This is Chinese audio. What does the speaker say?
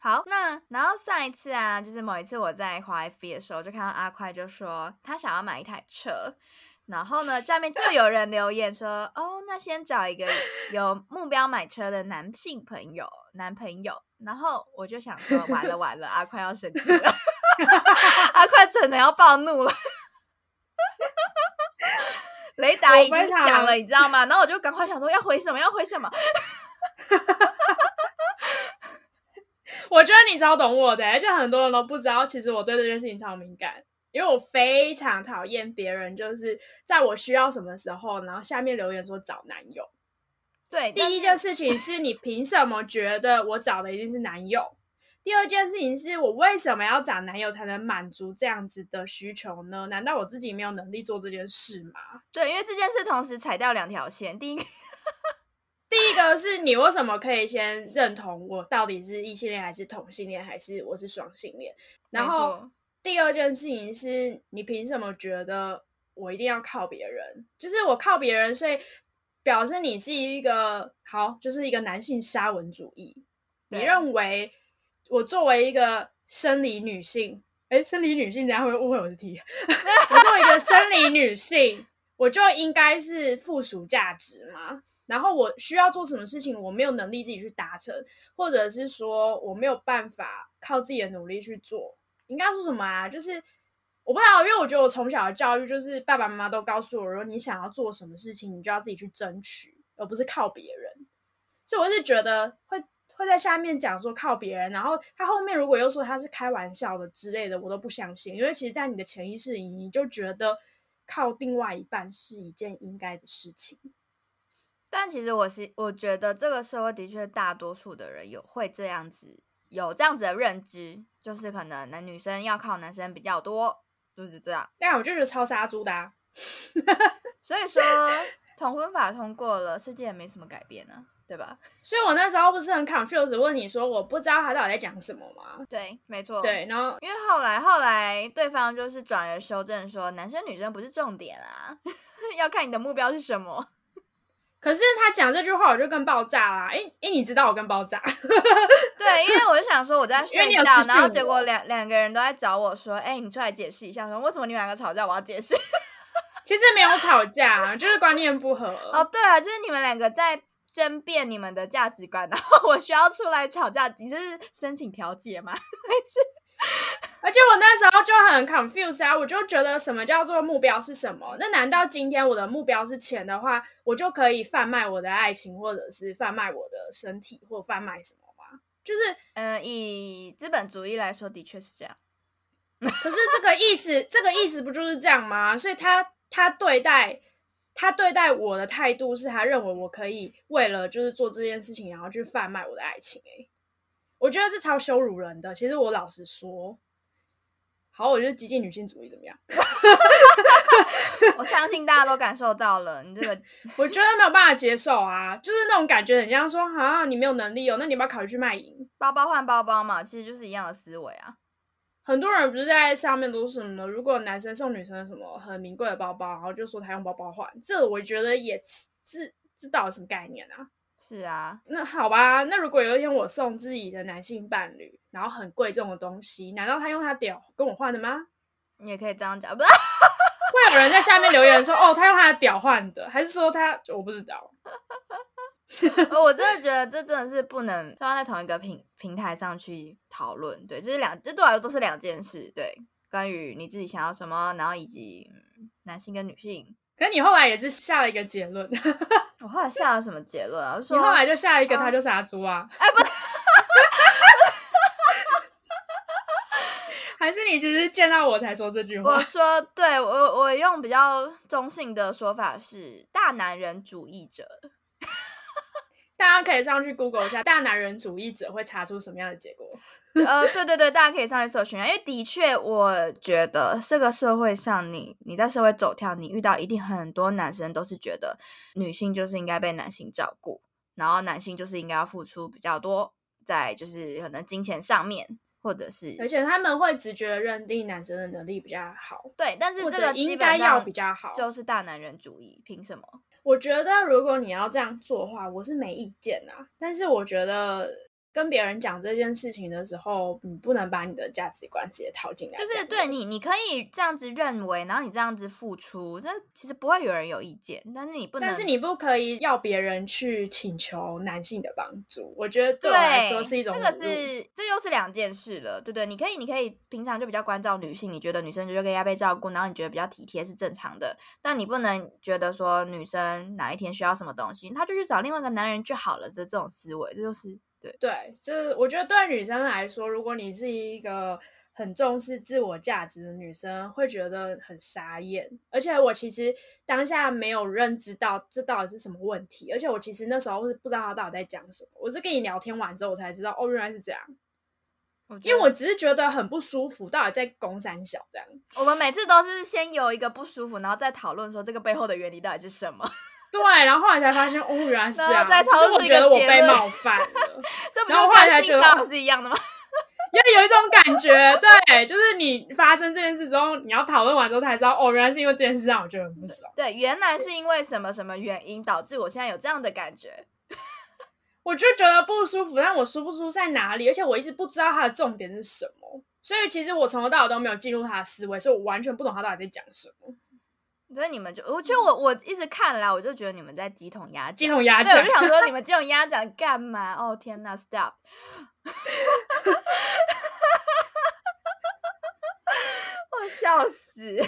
好，那然后上一次啊，就是某一次我在滑 F 的时候，就看到阿快就说他想要买一台车，然后呢，下面就有人留言说，哦，那先找一个有目标买车的男性朋友、男朋友，然后我就想说，完了完了，阿快要生气了，阿快真的要暴怒了。雷达已经响了，你知道吗？然后我就赶快想说要回什么，要回什么。我觉得你超懂我的、而且很多人都不知道，其实我对这件事情超敏感，因为我非常讨厌别人就是在我需要什么时候，然后下面留言说找男友。对，第一件事情是你凭什么觉得我找的一定是男友？第二件事情是我为什么要找男友才能满足这样子的需求呢？难道我自己没有能力做这件事吗？对，因为这件事同时踩掉两条线。第一个，第一个是你为什么可以先认同我到底是异性恋还是同性恋，还是我是双性恋？然后错第二件事情是你凭什么觉得我一定要靠别人？就是我靠别人，所以表示你是一个好，就是一个男性沙文主义。你认为我作为一个生理女性，哎，生理女性，等一下会误会我是 T？我作为一个生理女性，我就应该是附属价值嘛？然后我需要做什么事情，我没有能力自己去达成，或者是说我没有办法靠自己的努力去做，应该说什么啊？就是我不知道，因为我觉得我从小的教育就是爸爸妈妈都告诉我，说你想要做什么事情，你就要自己去争取，而不是靠别人。所以我是觉得会会在下面讲说靠别人，然后他后面如果又说他是开玩笑的之类的，我都不相信，因为其实，在你的潜意识里，你就觉得靠另外一半是一件应该的事情。但其实我是我觉得这个社会的确大多数的人有会这样子有这样子的认知，就是可能男女生要靠男生比较多，就是这样。但我就是超杀猪的、啊，所以说同婚法通过了，世界也没什么改变呢、对吧？所以我那时候不是很 confused，问你说我不知道他到底在讲什么吗？对，没错。，对，然后因为后来后来对方就是转而修正说，男生女生不是重点啊，要看你的目标是什么。可是他讲这句话，我就更爆炸啦！诶诶，你知道我更爆炸？对，因为我就想说我在 睡觉，然后结果两两个人都在找我说，哎、你出来解释一下，说为什么你们两个吵架，我要解释。其实没有吵架，就是观念不合。哦，对啊，就是你们两个在争辩你们的价值观，然后我需要出来吵架，你就是申请调解吗？而且我那时候就很 confused 啊，我就觉得什么叫做目标是什么？那难道今天我的目标是钱的话，我就可以贩卖我的爱情，或者是贩卖我的身体，或贩卖什么吗？就是，嗯、以资本主义来说，的确是这样。可是这个意思，这个意思不就是这样吗？所以他他对待他对待我的态度是他认为我可以为了就是做这件事情，然后去贩卖我的爱情、欸。我觉得是超羞辱人的。其实我老实说，好，我觉得激进女性主义怎么样？我相信大家都感受到了，你这个 我觉得没有办法接受啊，就是那种感觉，很像说啊，你没有能力哦，那你要不要考虑去卖淫？包包换包包嘛，其实就是一样的思维啊。很多人不是在上面都是什么？如果男生送女生什么很名贵的包包，然后就说他用包包换，这我觉得也是是知道什么概念啊？是啊，那好吧，那如果有一天我送自己的男性伴侣，然后很贵重的东西，难道他用他屌跟我换的吗？你也可以这样讲，不是？会有人在下面留言说，哦，他用他的屌换的，还是说他我不知道？呃 我真的觉得这真的是不能放在同一个平平台上去讨论。对，这是两，这对我来说都是两件事。对，关于你自己想要什么，然后以及、嗯、男性跟女性。可是你后来也是下了一个结论，我后来下了什么结论啊？我说你后来就下一个啊他就杀猪啊？哎不 还是你只是见到我才说这句话？我说，对我我用比较中性的说法是大男人主义者。大家可以上去 Google 一下，大男人主义者会查出什么样的结果？呃，对对对，大家可以上去搜寻啊，因为的确，我觉得这个社会上你，你在社会走跳，你遇到一定很多男生都是觉得女性就是应该被男性照顾，然后男性就是应该要付出比较多，在就是可能金钱上面，或者是而且他们会直觉的认定男生的能力比较好，对，但是这个应该要比较好。就是大男人主义，凭什么？我觉得如果你要这样做的话，我是没意见啊。但是我觉得跟别人讲这件事情的时候，你不能把你的价值观直接套进来。就是对你，你可以这样子认为，然后你这样子付出，那其实不会有人有意见，但是你不能，但是你不可以要别人去请求男性的帮助。我觉得对我来说是一种这个是这又是两件事了，对不对？你可以，你可以平常就比较关照女性，你觉得女生就应该被照顾，然后你觉得比较体贴是正常的，但你不能觉得说女生哪一天需要什么东西，她就去找另外一个男人就好了的这种思维，这就是对。对，这我觉得对女生来说，如果你是一个很重视自我价值的女生，会觉得很傻眼。而且我其实当下没有认知到这到底是什么问题，而且我其实那时候是不知道他到底在讲什么。我是跟你聊天完之后，我才知道哦，原来是这样。因为我只是觉得很不舒服，到底在攻三小这样。我们每次都是先有一个不舒服，然后再讨论说这个背后的原理到底是什么，对，然后后来才发现哦，原来是这样。再讨论出一是我觉得我被冒犯了。这不然后就后来才觉得是一样的吗？因为有一种感觉，对，就是你发生这件事之后，你要讨论完之后才知道，哦，原来是因为这件事让我觉得很不爽。对，原来是因为什么什么原因导致我现在有这样的感觉。我就觉得不舒服，但我说不出在哪里，而且我一直不知道他的重点是什么，所以其实我从头到尾都没有进入他的思维，所以我完全不懂他到底在讲什么。所以你们就，我就我我一直看来，我就觉得你们在鸡同鸭讲。鸡同鸭对，我就，想说 你们鸡同鸭讲干嘛？哦天哪，stop！我笑死。